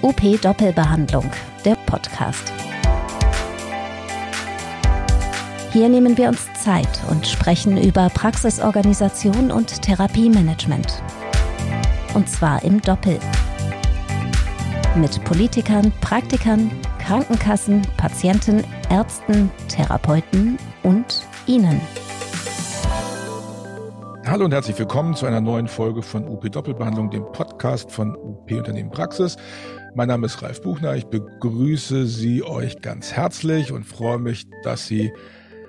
UP Doppelbehandlung, der Podcast. Hier nehmen wir uns Zeit und sprechen über Praxisorganisation und Therapiemanagement. Und zwar im Doppel. Mit Politikern, Praktikern, Krankenkassen, Patienten, Ärzten, Therapeuten und Ihnen. Hallo und herzlich willkommen zu einer neuen Folge von UP Doppelbehandlung, dem Podcast von UP Unternehmen Praxis. Mein Name ist Ralf Buchner. Ich begrüße Sie euch ganz herzlich und freue mich, dass Sie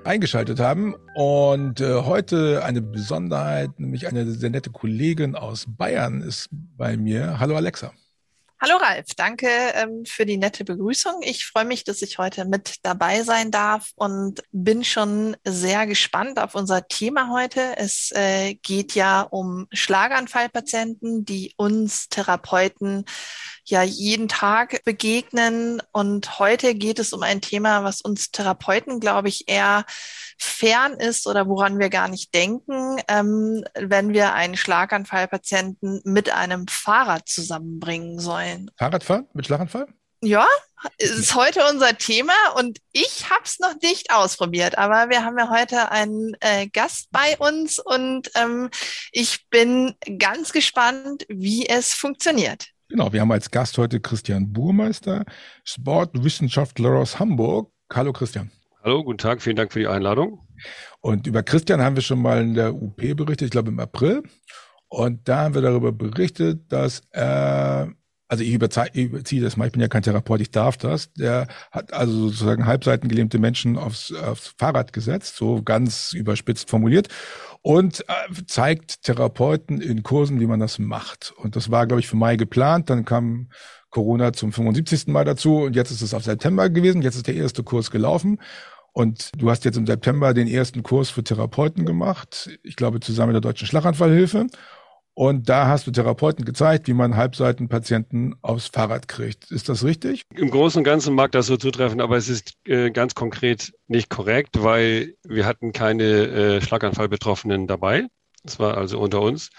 eingeschaltet haben. Und äh, heute eine Besonderheit, nämlich eine sehr nette Kollegin aus Bayern ist bei mir. Hallo Alexa. Hallo Ralf, danke ähm, für die nette Begrüßung. Ich freue mich, dass ich heute mit dabei sein darf und bin schon sehr gespannt auf unser Thema heute. Es äh, geht ja um Schlaganfallpatienten, die uns Therapeuten ja jeden Tag begegnen. Und heute geht es um ein Thema, was uns Therapeuten, glaube ich, eher fern ist oder woran wir gar nicht denken, ähm, wenn wir einen Schlaganfallpatienten mit einem Fahrrad zusammenbringen sollen. Fahrradfahren mit Schlaganfall? Ja, ist heute unser Thema und ich habe es noch nicht ausprobiert, aber wir haben ja heute einen äh, Gast bei uns und ähm, ich bin ganz gespannt, wie es funktioniert. Genau, wir haben als Gast heute Christian Burmeister, Sportwissenschaftler aus Hamburg. Hallo Christian. Hallo, guten Tag, vielen Dank für die Einladung. Und über Christian haben wir schon mal in der UP berichtet, ich glaube im April. Und da haben wir darüber berichtet, dass er, also ich überziehe das mal, ich bin ja kein Therapeut, ich darf das. Der hat also sozusagen halbseitengelähmte Menschen aufs, aufs Fahrrad gesetzt, so ganz überspitzt formuliert und äh, zeigt Therapeuten in Kursen, wie man das macht. Und das war, glaube ich, für Mai geplant. Dann kam Corona zum 75. Mal dazu und jetzt ist es auf September gewesen. Jetzt ist der erste Kurs gelaufen. Und du hast jetzt im September den ersten Kurs für Therapeuten gemacht. Ich glaube, zusammen mit der Deutschen Schlaganfallhilfe. Und da hast du Therapeuten gezeigt, wie man Halbseitenpatienten aufs Fahrrad kriegt. Ist das richtig? Im Großen und Ganzen mag das so zutreffen, aber es ist äh, ganz konkret nicht korrekt, weil wir hatten keine äh, Schlaganfallbetroffenen dabei. Das war also unter uns.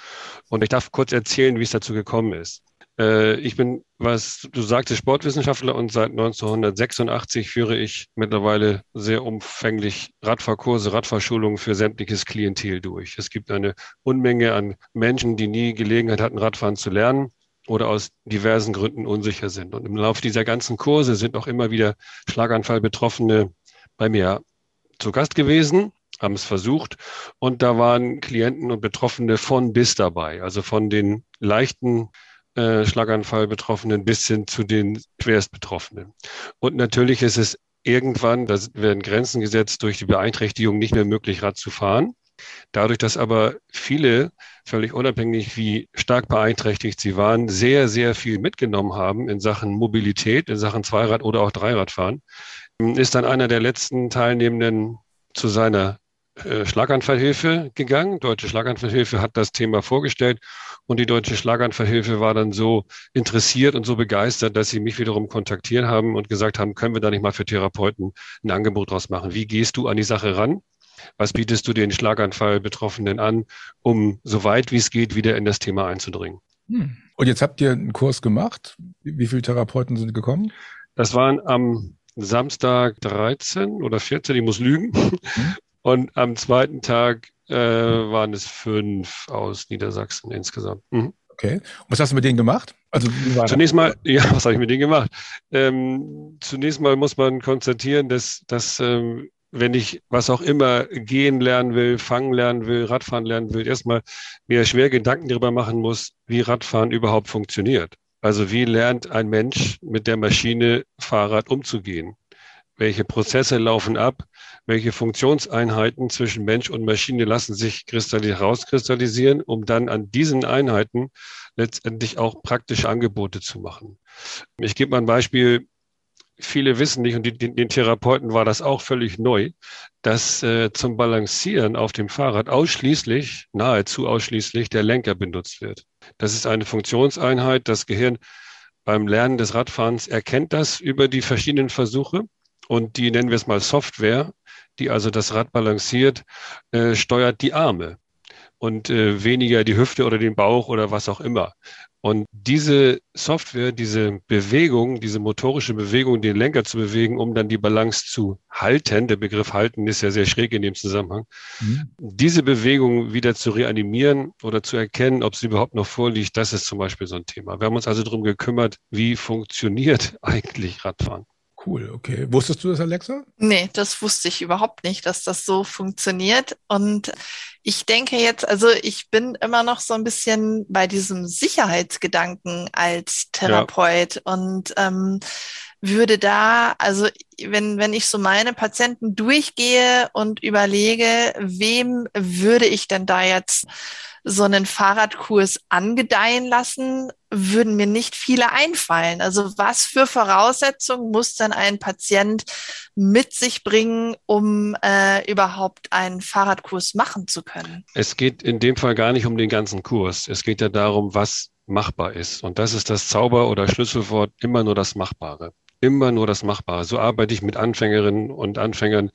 Und ich darf kurz erzählen, wie es dazu gekommen ist. Äh, ich bin, was du sagtest, Sportwissenschaftler und seit 1986 führe ich mittlerweile sehr umfänglich Radfahrkurse, Radfahrschulungen für sämtliches Klientel durch. Es gibt eine Unmenge an Menschen, die nie Gelegenheit hatten, Radfahren zu lernen oder aus diversen Gründen unsicher sind. Und im Laufe dieser ganzen Kurse sind auch immer wieder Schlaganfallbetroffene bei mir zu Gast gewesen, haben es versucht. Und da waren Klienten und Betroffene von bis dabei, also von den leichten äh, Schlaganfall-Betroffenen bis hin zu den Schwerstbetroffenen. Und natürlich ist es irgendwann, da werden Grenzen gesetzt, durch die Beeinträchtigung nicht mehr möglich, Rad zu fahren. Dadurch, dass aber viele, völlig unabhängig wie stark beeinträchtigt sie waren, sehr, sehr viel mitgenommen haben in Sachen Mobilität, in Sachen Zweirad- oder auch Dreiradfahren, ist dann einer der letzten Teilnehmenden zu seiner äh, Schlaganfallhilfe gegangen. Deutsche Schlaganfallhilfe hat das Thema vorgestellt und die Deutsche Schlaganfallhilfe war dann so interessiert und so begeistert, dass sie mich wiederum kontaktiert haben und gesagt haben, können wir da nicht mal für Therapeuten ein Angebot draus machen? Wie gehst du an die Sache ran? Was bietest du den Schlaganfallbetroffenen an, um so weit wie es geht wieder in das Thema einzudringen? Hm. Und jetzt habt ihr einen Kurs gemacht. Wie viele Therapeuten sind gekommen? Das waren am Samstag 13 oder 14, ich muss lügen. Hm. Und am zweiten Tag äh, waren es fünf aus Niedersachsen insgesamt. Mhm. Okay. Und was hast du mit denen gemacht? Also zunächst mal, ja, was habe ich mit denen gemacht? Ähm, zunächst mal muss man konstatieren, dass, dass ähm, wenn ich was auch immer gehen lernen will, fangen lernen will, Radfahren lernen will, erstmal mir schwer Gedanken darüber machen muss, wie Radfahren überhaupt funktioniert. Also wie lernt ein Mensch mit der Maschine Fahrrad umzugehen? Welche Prozesse laufen ab? welche Funktionseinheiten zwischen Mensch und Maschine lassen sich herauskristallisieren, um dann an diesen Einheiten letztendlich auch praktische Angebote zu machen. Ich gebe mal ein Beispiel. Viele wissen nicht, und den, den Therapeuten war das auch völlig neu, dass äh, zum Balancieren auf dem Fahrrad ausschließlich, nahezu ausschließlich, der Lenker benutzt wird. Das ist eine Funktionseinheit. Das Gehirn beim Lernen des Radfahrens erkennt das über die verschiedenen Versuche und die nennen wir es mal Software die also das Rad balanciert, äh, steuert die Arme und äh, weniger die Hüfte oder den Bauch oder was auch immer. Und diese Software, diese Bewegung, diese motorische Bewegung, den Lenker zu bewegen, um dann die Balance zu halten, der Begriff halten ist ja sehr schräg in dem Zusammenhang, mhm. diese Bewegung wieder zu reanimieren oder zu erkennen, ob sie überhaupt noch vorliegt, das ist zum Beispiel so ein Thema. Wir haben uns also darum gekümmert, wie funktioniert eigentlich Radfahren. Cool, okay. Wusstest du das, Alexa? Nee, das wusste ich überhaupt nicht, dass das so funktioniert. Und ich denke jetzt, also ich bin immer noch so ein bisschen bei diesem Sicherheitsgedanken als Therapeut ja. und ähm, würde da, also wenn, wenn ich so meine Patienten durchgehe und überlege, wem würde ich denn da jetzt so einen Fahrradkurs angedeihen lassen, würden mir nicht viele einfallen. Also was für Voraussetzungen muss dann ein Patient mit sich bringen, um äh, überhaupt einen Fahrradkurs machen zu können? Es geht in dem Fall gar nicht um den ganzen Kurs. Es geht ja darum, was machbar ist. Und das ist das Zauber- oder Schlüsselwort, immer nur das Machbare. Immer nur das Machbare. So arbeite ich mit Anfängerinnen und Anfängern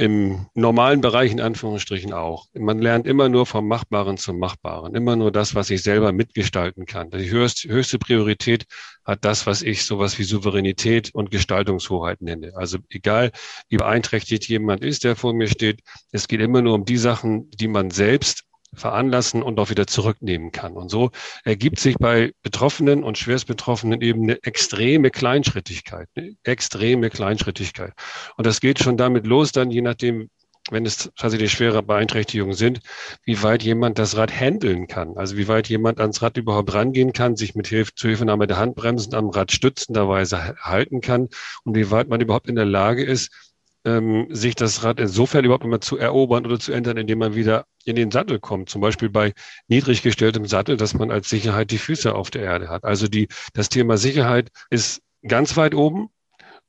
im normalen Bereich in Anführungsstrichen auch. Man lernt immer nur vom Machbaren zum Machbaren, immer nur das, was ich selber mitgestalten kann. Die höchste, höchste Priorität hat das, was ich sowas wie Souveränität und Gestaltungshoheit nenne. Also egal, wie beeinträchtigt jemand ist, der vor mir steht, es geht immer nur um die Sachen, die man selbst veranlassen und auch wieder zurücknehmen kann. Und so ergibt sich bei Betroffenen und Schwerstbetroffenen eben eine extreme Kleinschrittigkeit, eine extreme Kleinschrittigkeit. Und das geht schon damit los, dann je nachdem, wenn es tatsächlich schwere Beeinträchtigungen sind, wie weit jemand das Rad handeln kann. Also wie weit jemand ans Rad überhaupt rangehen kann, sich mit Hilfe, Zuhilfenahme der Handbremsen am Rad stützenderweise halten kann und wie weit man überhaupt in der Lage ist, ähm, sich das Rad insofern überhaupt immer zu erobern oder zu ändern, indem man wieder in den Sattel kommt. Zum Beispiel bei niedrig gestelltem Sattel, dass man als Sicherheit die Füße auf der Erde hat. Also die, das Thema Sicherheit ist ganz weit oben.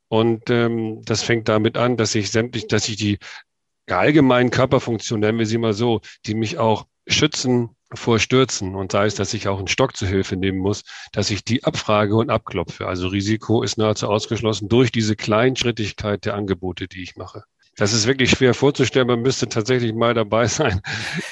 Und ähm, das fängt damit an, dass ich sämtlich, dass ich die allgemeinen Körperfunktionen, nennen wir sie mal so, die mich auch schützen, vor Stürzen und sei es, dass ich auch einen Stock zu Hilfe nehmen muss, dass ich die abfrage und abklopfe. Also Risiko ist nahezu ausgeschlossen durch diese Kleinschrittigkeit der Angebote, die ich mache. Das ist wirklich schwer vorzustellen. Man müsste tatsächlich mal dabei sein,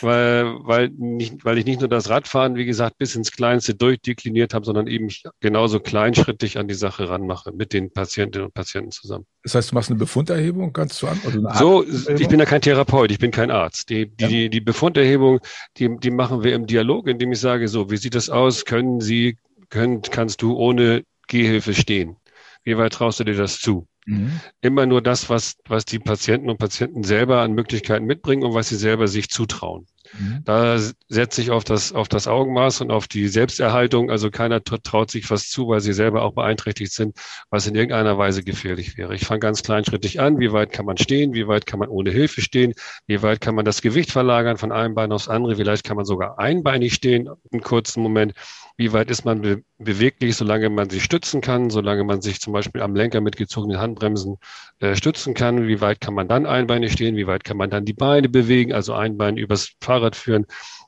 weil, weil, nicht, weil ich nicht nur das Radfahren, wie gesagt, bis ins Kleinste durchdekliniert habe, sondern eben genauso kleinschrittig an die Sache ranmache mit den Patientinnen und Patienten zusammen. Das heißt, du machst eine Befunderhebung, kannst du an? Also so, ich bin ja kein Therapeut, ich bin kein Arzt. Die, die, ja. die, die Befunderhebung, die, die machen wir im Dialog, indem ich sage, so, wie sieht das aus? Können Sie, können, kannst du ohne Gehhilfe stehen? Wie weit traust du dir das zu? Mhm. Immer nur das, was, was die Patienten und Patienten selber an Möglichkeiten mitbringen und was sie selber sich zutrauen. Mhm. Da setze ich auf das, auf das Augenmaß und auf die Selbsterhaltung. Also keiner traut sich was zu, weil sie selber auch beeinträchtigt sind, was in irgendeiner Weise gefährlich wäre. Ich fange ganz kleinschrittig an. Wie weit kann man stehen? Wie weit kann man ohne Hilfe stehen? Wie weit kann man das Gewicht verlagern von einem Bein aufs andere? Vielleicht kann man sogar einbeinig stehen, einen kurzen Moment. Wie weit ist man be beweglich, solange man sich stützen kann, solange man sich zum Beispiel am Lenker mit gezogenen Handbremsen äh, stützen kann? Wie weit kann man dann einbeinig stehen? Wie weit kann man dann die Beine bewegen, also ein Bein übers Fahrrad führen?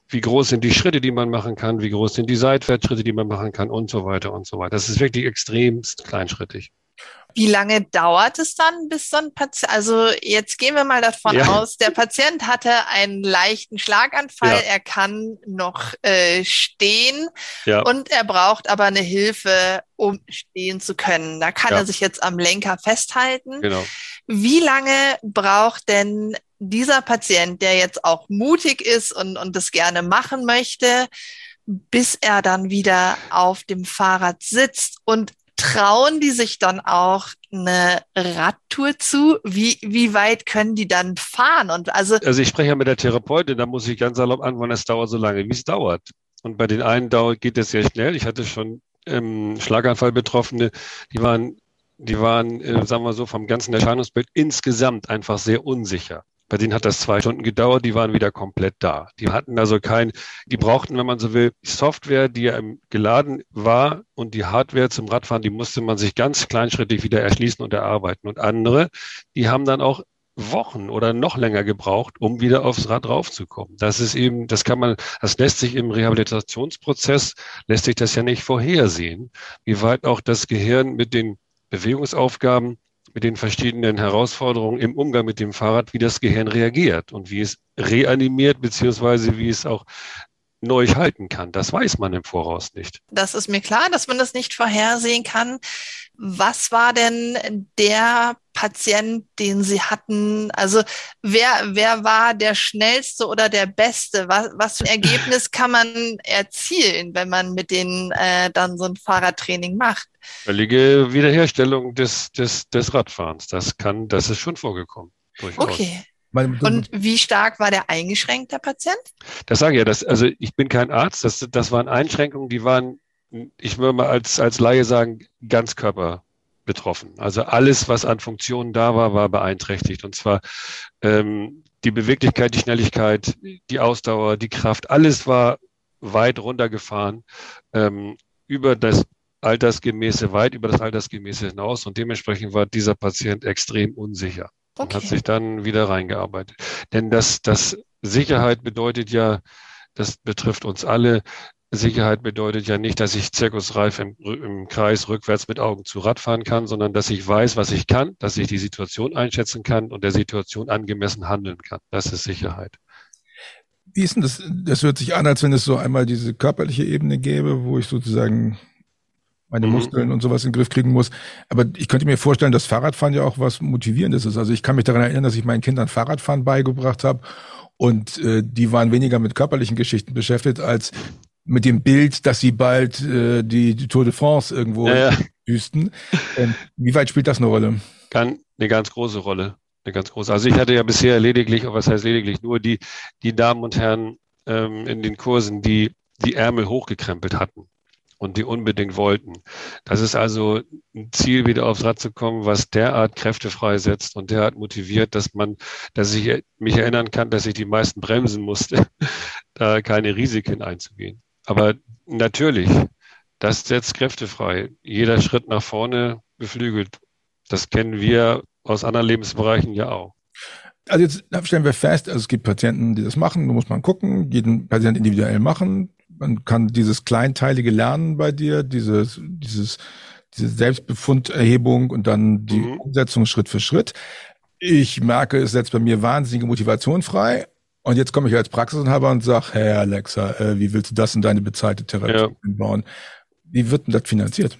Wie groß sind die Schritte, die man machen kann? Wie groß sind die Seitwärtsschritte, die man machen kann? Und so weiter und so weiter. Das ist wirklich extremst kleinschrittig. Wie lange dauert es dann, bis so ein Patient, also jetzt gehen wir mal davon ja. aus, der Patient hatte einen leichten Schlaganfall, ja. er kann noch äh, stehen ja. und er braucht aber eine Hilfe, um stehen zu können. Da kann er sich jetzt am Lenker festhalten. Genau. Wie lange braucht denn dieser Patient, der jetzt auch mutig ist und, und das gerne machen möchte, bis er dann wieder auf dem Fahrrad sitzt und trauen die sich dann auch eine Radtour zu? Wie, wie weit können die dann fahren? Und also, also ich spreche ja mit der Therapeutin, da muss ich ganz salopp antworten, es dauert so lange, wie es dauert. Und bei den einen dauert, geht es sehr schnell. Ich hatte schon ähm, Schlaganfall-Betroffene, die waren, die waren, äh, sagen wir so, vom ganzen Erscheinungsbild insgesamt einfach sehr unsicher. Bei denen hat das zwei Stunden gedauert, die waren wieder komplett da. Die hatten also kein, die brauchten, wenn man so will, Software, die geladen war und die Hardware zum Radfahren, die musste man sich ganz kleinschrittig wieder erschließen und erarbeiten. Und andere, die haben dann auch Wochen oder noch länger gebraucht, um wieder aufs Rad raufzukommen. Das ist eben, das kann man, das lässt sich im Rehabilitationsprozess, lässt sich das ja nicht vorhersehen, wie weit auch das Gehirn mit den Bewegungsaufgaben mit den verschiedenen Herausforderungen im Umgang mit dem Fahrrad, wie das Gehirn reagiert und wie es reanimiert, beziehungsweise wie es auch neu halten kann. Das weiß man im Voraus nicht. Das ist mir klar, dass man das nicht vorhersehen kann. Was war denn der Patient, den Sie hatten? Also wer, wer war der schnellste oder der beste? Was, was für ein Ergebnis kann man erzielen, wenn man mit denen äh, dann so ein Fahrradtraining macht? Völlige Wiederherstellung des, des, des Radfahrens. Das kann, das ist schon vorgekommen. Durchaus. Okay. Und wie stark war der eingeschränkt, der Patient? Das sage ich ja, das, also ich bin kein Arzt, das, das waren Einschränkungen, die waren, ich würde mal als, als Laie sagen, Ganzkörper betroffen. Also alles, was an Funktionen da war, war beeinträchtigt. Und zwar ähm, die Beweglichkeit, die Schnelligkeit, die Ausdauer, die Kraft, alles war weit runtergefahren ähm, über das Altersgemäße, weit über das Altersgemäße hinaus. Und dementsprechend war dieser Patient extrem unsicher okay. und hat sich dann wieder reingearbeitet. Denn das, das Sicherheit bedeutet ja, das betrifft uns alle. Sicherheit bedeutet ja nicht, dass ich zirkusreif im, im, Kreis rückwärts mit Augen zu Rad fahren kann, sondern dass ich weiß, was ich kann, dass ich die Situation einschätzen kann und der Situation angemessen handeln kann. Das ist Sicherheit. Wie ist denn das? Das hört sich an, als wenn es so einmal diese körperliche Ebene gäbe, wo ich sozusagen meine mhm. Muskeln und sowas in den Griff kriegen muss. Aber ich könnte mir vorstellen, dass Fahrradfahren ja auch was Motivierendes ist. Also ich kann mich daran erinnern, dass ich meinen Kindern Fahrradfahren beigebracht habe und äh, die waren weniger mit körperlichen Geschichten beschäftigt als mit dem Bild, dass sie bald äh, die, die Tour de France irgendwo ja, ja. düsten. Ähm, wie weit spielt das eine Rolle? Kann eine ganz große Rolle. Eine ganz große. Also ich hatte ja bisher lediglich, was heißt lediglich, nur die, die Damen und Herren ähm, in den Kursen, die die Ärmel hochgekrempelt hatten und die unbedingt wollten. Das ist also ein Ziel, wieder aufs Rad zu kommen, was derart Kräfte freisetzt und derart motiviert, dass man, dass ich mich erinnern kann, dass ich die meisten bremsen musste, da keine Risiken einzugehen. Aber natürlich, das setzt Kräfte frei. Jeder Schritt nach vorne beflügelt. Das kennen wir aus anderen Lebensbereichen ja auch. Also jetzt stellen wir fest, also es gibt Patienten, die das machen, da muss man gucken, jeden Patient individuell machen. Man kann dieses kleinteilige Lernen bei dir, dieses, dieses, diese Selbstbefunderhebung und dann die mhm. Umsetzung Schritt für Schritt. Ich merke, es setzt bei mir wahnsinnige Motivation frei. Und jetzt komme ich als Praxisinhaber und sage, hey Alexa, äh, wie willst du das in deine bezahlte Therapie ja. bauen? Wie wird denn das finanziert?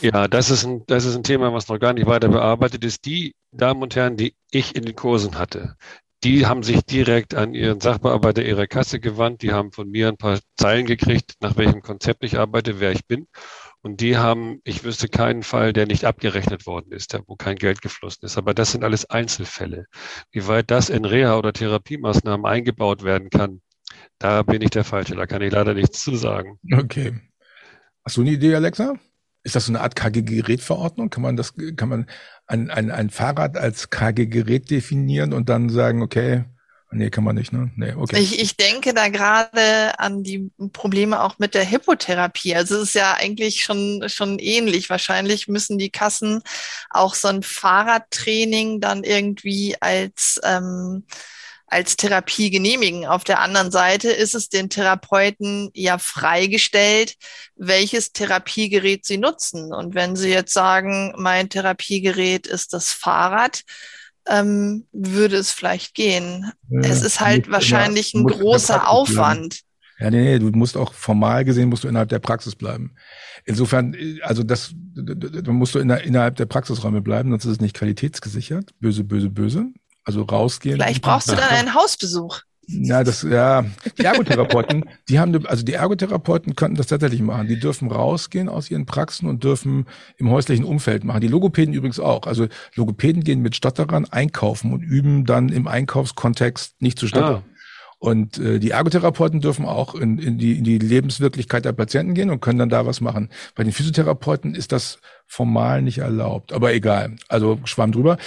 Ja, das ist, ein, das ist ein Thema, was noch gar nicht weiter bearbeitet ist. Die Damen und Herren, die ich in den Kursen hatte, die haben sich direkt an ihren Sachbearbeiter ihrer Kasse gewandt. Die haben von mir ein paar Zeilen gekriegt, nach welchem Konzept ich arbeite, wer ich bin. Und die haben, ich wüsste keinen Fall, der nicht abgerechnet worden ist, wo kein Geld geflossen ist. Aber das sind alles Einzelfälle. Wie weit das in Reha- oder Therapiemaßnahmen eingebaut werden kann, da bin ich der Falsche. Da kann ich leider nichts zu sagen. Okay. Hast du eine Idee, Alexa? Ist das so eine Art KG-Gerätverordnung? Kann man das, kann man ein, ein, ein Fahrrad als KG-Gerät definieren und dann sagen, okay, Nee, kann man nicht, ne? Nee, okay. Ich, ich denke da gerade an die Probleme auch mit der Hippotherapie. Also es ist ja eigentlich schon, schon ähnlich. Wahrscheinlich müssen die Kassen auch so ein Fahrradtraining dann irgendwie als, ähm, als Therapie genehmigen. Auf der anderen Seite ist es den Therapeuten ja freigestellt, welches Therapiegerät sie nutzen. Und wenn sie jetzt sagen, mein Therapiegerät ist das Fahrrad, ähm, würde es vielleicht gehen. Ja, es ist halt wahrscheinlich ein großer Aufwand. Ja, nee, nee, du musst auch formal gesehen musst du innerhalb der Praxis bleiben. Insofern, also das, da musst du innerhalb der Praxisräume bleiben, sonst ist es nicht qualitätsgesichert. Böse, böse, böse. Also rausgehen. Vielleicht brauchst du dann einen Hausbesuch. Ja, das, ja, die Ergotherapeuten, die haben, also die Ergotherapeuten könnten das tatsächlich machen. Die dürfen rausgehen aus ihren Praxen und dürfen im häuslichen Umfeld machen. Die Logopäden übrigens auch. Also Logopäden gehen mit Stotterern einkaufen und üben dann im Einkaufskontext nicht zu stottern. Ah. Und äh, die Ergotherapeuten dürfen auch in, in, die, in die Lebenswirklichkeit der Patienten gehen und können dann da was machen. Bei den Physiotherapeuten ist das formal nicht erlaubt, aber egal. Also schwamm drüber.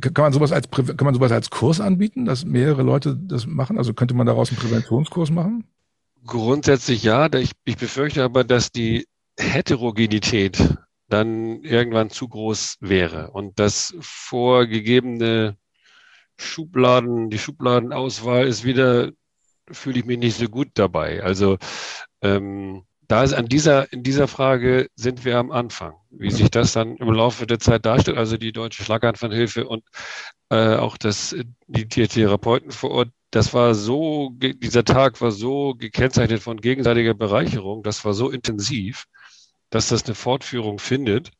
Kann man sowas als kann man sowas als Kurs anbieten, dass mehrere Leute das machen? Also könnte man daraus einen Präventionskurs machen? Grundsätzlich ja. Ich, ich befürchte aber, dass die Heterogenität dann irgendwann zu groß wäre und das vorgegebene Schubladen, die Schubladenauswahl ist wieder, fühle ich mich nicht so gut dabei. Also ähm, da ist an dieser, in dieser Frage sind wir am Anfang. Wie sich das dann im Laufe der Zeit darstellt, also die Deutsche Schlaganfallhilfe und äh, auch das, die Therapeuten vor Ort, das war so, dieser Tag war so gekennzeichnet von gegenseitiger Bereicherung, das war so intensiv, dass das eine Fortführung findet.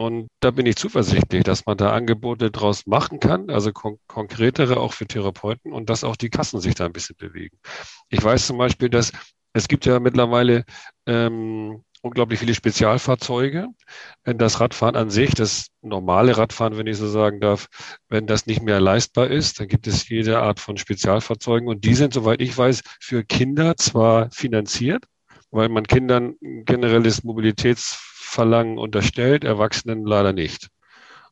Und da bin ich zuversichtlich, dass man da Angebote draus machen kann, also kon konkretere auch für Therapeuten und dass auch die Kassen sich da ein bisschen bewegen. Ich weiß zum Beispiel, dass es gibt ja mittlerweile ähm, unglaublich viele Spezialfahrzeuge. Wenn das Radfahren an sich, das normale Radfahren, wenn ich so sagen darf, wenn das nicht mehr leistbar ist, dann gibt es jede Art von Spezialfahrzeugen und die sind, soweit ich weiß, für Kinder zwar finanziert, weil man Kindern generelles Mobilitätsverlangen unterstellt, Erwachsenen leider nicht.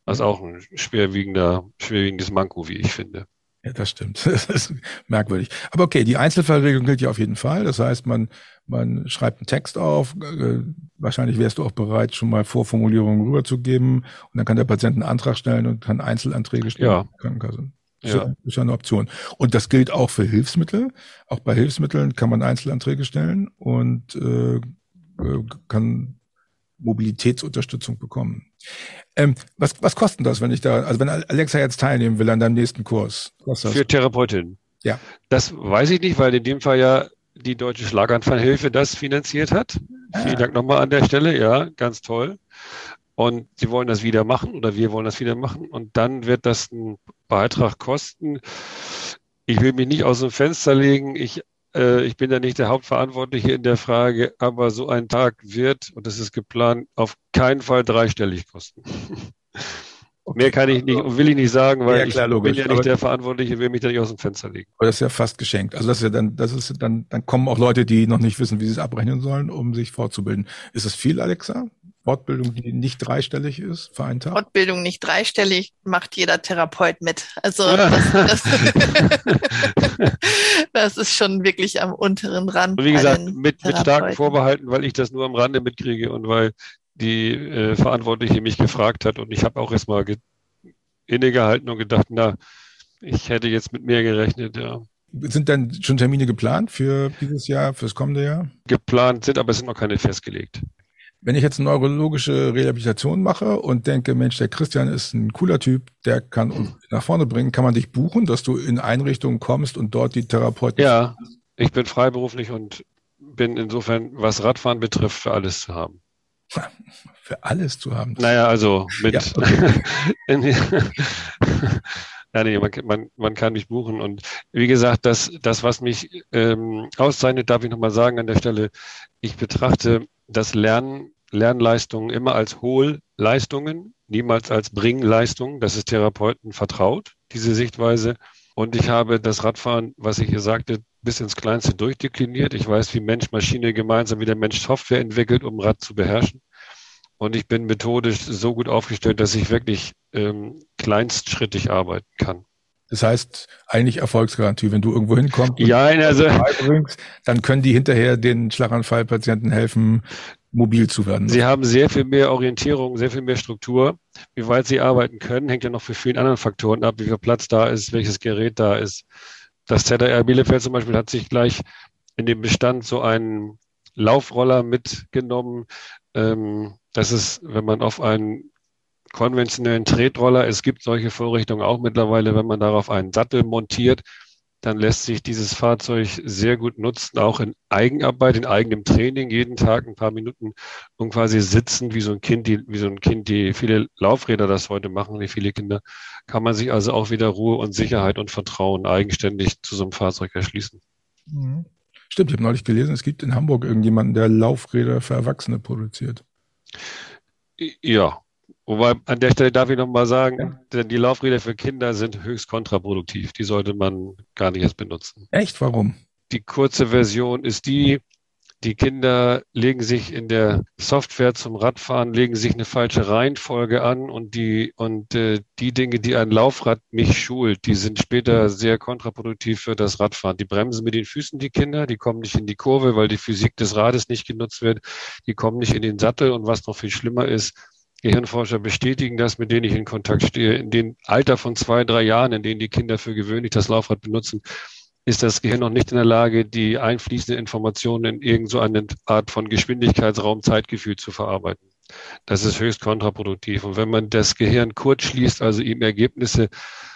Das ist auch ein schwerwiegender, schwerwiegendes Manko, wie ich finde. Ja, das stimmt. Das ist merkwürdig. Aber okay, die Einzelfallregelung gilt ja auf jeden Fall. Das heißt, man, man schreibt einen Text auf. Äh, wahrscheinlich wärst du auch bereit, schon mal Vorformulierungen rüberzugeben. Und dann kann der Patient einen Antrag stellen und kann Einzelanträge stellen. Ja. Krankenkasse. Das ja. ist ja eine Option. Und das gilt auch für Hilfsmittel. Auch bei Hilfsmitteln kann man Einzelanträge stellen und äh, äh kann Mobilitätsunterstützung bekommen. Ähm, was, was kostet das, wenn ich da, also wenn Alexa jetzt teilnehmen will an deinem nächsten Kurs? Für Therapeutin. Ja. Das weiß ich nicht, weil in dem Fall ja die Deutsche Schlaganfallhilfe das finanziert hat. Ah. Vielen Dank nochmal an der Stelle. Ja, ganz toll. Und sie wollen das wieder machen oder wir wollen das wieder machen. Und dann wird das einen Beitrag kosten. Ich will mich nicht aus dem Fenster legen. Ich ich bin ja nicht der Hauptverantwortliche in der Frage, aber so ein Tag wird, und das ist geplant, auf keinen Fall dreistellig kosten. Mehr kann ich nicht und will ich nicht sagen, weil ja, klar, ich bin ja nicht der Verantwortliche, will mich da nicht aus dem Fenster legen. Aber das ist ja fast geschenkt. Also das ist ja dann, das ist dann, dann kommen auch Leute, die noch nicht wissen, wie sie es abrechnen sollen, um sich fortzubilden. Ist es viel, Alexa? Fortbildung, die nicht dreistellig ist für einen Tag? Fortbildung nicht dreistellig macht jeder Therapeut mit. Also das, das, das ist schon wirklich am unteren Rand. Und wie gesagt, mit, mit starken Vorbehalten, weil ich das nur am Rande mitkriege und weil die äh, Verantwortliche mich gefragt hat und ich habe auch erstmal innegehalten und gedacht, na, ich hätte jetzt mit mehr gerechnet, ja. Sind denn schon Termine geplant für dieses Jahr, fürs kommende Jahr? Geplant sind, aber es sind noch keine festgelegt. Wenn ich jetzt eine neurologische Rehabilitation mache und denke, Mensch, der Christian ist ein cooler Typ, der kann uns nach vorne bringen, kann man dich buchen, dass du in Einrichtungen kommst und dort die Therapeuten. Ja, ich bin freiberuflich und bin insofern, was Radfahren betrifft, für alles zu haben. Für alles zu haben. Naja, also mit. Ja, okay. ja, nee, man, man, man kann mich buchen. Und wie gesagt, das, das was mich ähm, auszeichnet, darf ich nochmal sagen an der Stelle, ich betrachte das Lernen, Lernleistungen immer als Hohlleistungen, niemals als Bringleistungen. Das ist Therapeuten vertraut, diese Sichtweise. Und ich habe das Radfahren, was ich hier sagte, bis ins Kleinste durchdekliniert. Ich weiß, wie Mensch Maschine gemeinsam, wie der Mensch Software entwickelt, um Rad zu beherrschen. Und ich bin methodisch so gut aufgestellt, dass ich wirklich ähm, kleinstschrittig arbeiten kann. Das heißt, eigentlich Erfolgsgarantie. Wenn du irgendwo hinkommst, ja, also, dann können die hinterher den Schlaganfallpatienten helfen, mobil zu werden. Sie haben sehr viel mehr Orientierung, sehr viel mehr Struktur. Wie weit Sie arbeiten können, hängt ja noch für vielen anderen Faktoren ab, wie viel Platz da ist, welches Gerät da ist. Das ZRR Bielefeld zum Beispiel hat sich gleich in dem Bestand so einen Laufroller mitgenommen. Ähm, das ist, wenn man auf einen konventionellen Tretroller. Es gibt solche Vorrichtungen auch mittlerweile, wenn man darauf einen Sattel montiert, dann lässt sich dieses Fahrzeug sehr gut nutzen, auch in Eigenarbeit, in eigenem Training, jeden Tag ein paar Minuten und quasi sitzen, wie so ein Kind, die, wie so ein Kind, die viele Laufräder das heute machen, wie viele Kinder, kann man sich also auch wieder Ruhe und Sicherheit und Vertrauen eigenständig zu so einem Fahrzeug erschließen. Mhm. Stimmt, ich habe neulich gelesen, es gibt in Hamburg irgendjemanden, der Laufräder für Erwachsene produziert. Ja, Wobei an der Stelle darf ich noch mal sagen, ja. die Laufräder für Kinder sind höchst kontraproduktiv. Die sollte man gar nicht erst benutzen. Echt? Warum? Die kurze Version ist die, die Kinder legen sich in der Software zum Radfahren, legen sich eine falsche Reihenfolge an und die, und äh, die Dinge, die ein Laufrad mich schult, die sind später sehr kontraproduktiv für das Radfahren. Die bremsen mit den Füßen die Kinder, die kommen nicht in die Kurve, weil die Physik des Rades nicht genutzt wird, die kommen nicht in den Sattel und was noch viel schlimmer ist, Gehirnforscher bestätigen das, mit denen ich in Kontakt stehe. In dem Alter von zwei, drei Jahren, in denen die Kinder für gewöhnlich das Laufrad benutzen, ist das Gehirn noch nicht in der Lage, die einfließenden Informationen in irgendeine so Art von Geschwindigkeitsraum, Zeitgefühl zu verarbeiten. Das ist höchst kontraproduktiv. Und wenn man das Gehirn kurz schließt, also ihm Ergebnisse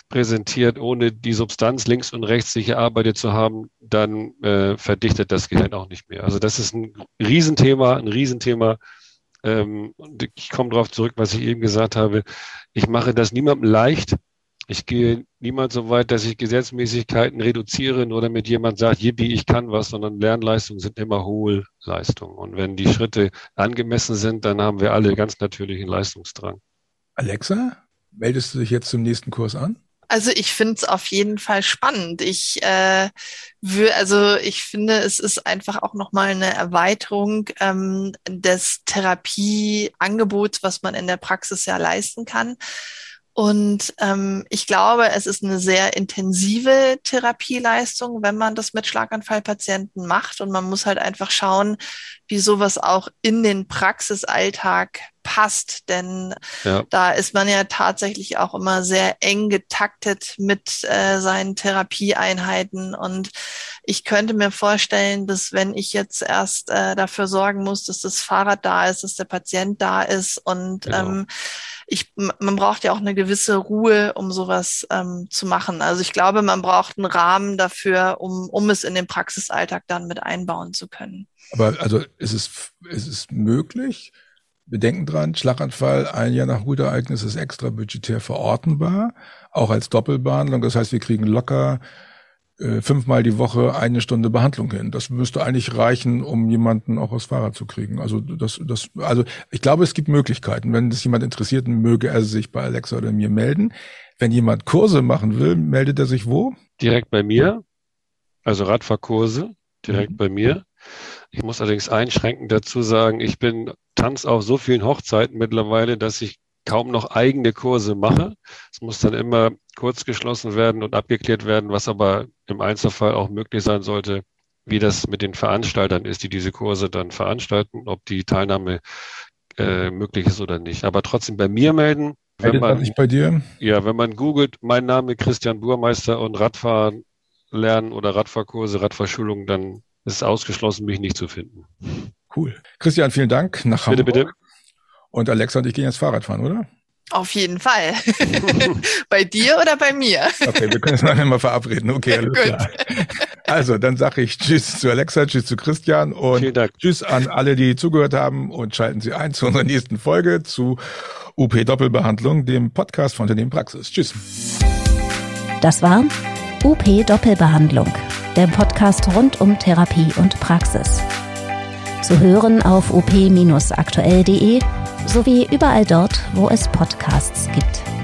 präsentiert, ohne die Substanz links und rechts sich erarbeitet zu haben, dann äh, verdichtet das Gehirn auch nicht mehr. Also das ist ein Riesenthema, ein Riesenthema. Ähm, und ich komme darauf zurück, was ich eben gesagt habe. Ich mache das niemandem leicht. Ich gehe niemals so weit, dass ich Gesetzmäßigkeiten reduziere oder mit jemand sagt, yippie, ich kann was, sondern Lernleistungen sind immer hohe Leistungen. Und wenn die Schritte angemessen sind, dann haben wir alle ganz natürlichen Leistungsdrang. Alexa, meldest du dich jetzt zum nächsten Kurs an? Also ich finde es auf jeden Fall spannend. Ich äh, will, also ich finde, es ist einfach auch nochmal eine Erweiterung ähm, des Therapieangebots, was man in der Praxis ja leisten kann. Und ähm, ich glaube, es ist eine sehr intensive Therapieleistung, wenn man das mit Schlaganfallpatienten macht. Und man muss halt einfach schauen, wie sowas auch in den Praxisalltag passt, denn ja. da ist man ja tatsächlich auch immer sehr eng getaktet mit äh, seinen Therapieeinheiten und ich könnte mir vorstellen, dass wenn ich jetzt erst äh, dafür sorgen muss, dass das Fahrrad da ist, dass der Patient da ist und genau. ähm, ich, man braucht ja auch eine gewisse Ruhe, um sowas ähm, zu machen. Also ich glaube, man braucht einen Rahmen dafür, um, um es in den Praxisalltag dann mit einbauen zu können. Aber also ist es, ist es möglich? Wir denken dran, Schlaganfall ein Jahr nach Rudereignis ist extra budgetär verortenbar, auch als Doppelbehandlung. Das heißt, wir kriegen locker äh, fünfmal die Woche eine Stunde Behandlung hin. Das müsste eigentlich reichen, um jemanden auch aufs Fahrrad zu kriegen. Also das, das, also ich glaube, es gibt Möglichkeiten. Wenn das jemand interessiert, möge er sich bei Alexa oder mir melden. Wenn jemand Kurse machen will, meldet er sich wo? Direkt bei mir. Also Radfahrkurse direkt mhm. bei mir. Ich muss allerdings einschränkend dazu sagen, ich bin Tanz auf so vielen Hochzeiten mittlerweile, dass ich kaum noch eigene Kurse mache. Es muss dann immer kurz geschlossen werden und abgeklärt werden, was aber im Einzelfall auch möglich sein sollte, wie das mit den Veranstaltern ist, die diese Kurse dann veranstalten, ob die Teilnahme äh, möglich ist oder nicht. Aber trotzdem bei mir melden. Wenn man, nicht bei dir? Ja, wenn man googelt, mein Name Christian Burmeister und Radfahren lernen oder Radfahrkurse, Radfahrschulungen, dann ist es ausgeschlossen, mich nicht zu finden. Cool. Christian, vielen Dank nach Hamburg. Bitte, bitte. Und Alexa und ich gehen jetzt Fahrrad fahren, oder? Auf jeden Fall. bei dir oder bei mir? Okay, wir können uns nachher mal verabreden. Okay, alles klar. Also, dann sage ich Tschüss zu Alexa, Tschüss zu Christian und Tschüss an alle, die zugehört haben und schalten Sie ein zu unserer nächsten Folge zu UP Doppelbehandlung, dem Podcast von Unternehmen Praxis. Tschüss. Das war UP Doppelbehandlung, der Podcast rund um Therapie und Praxis. Zu hören auf op-aktuell.de sowie überall dort, wo es Podcasts gibt.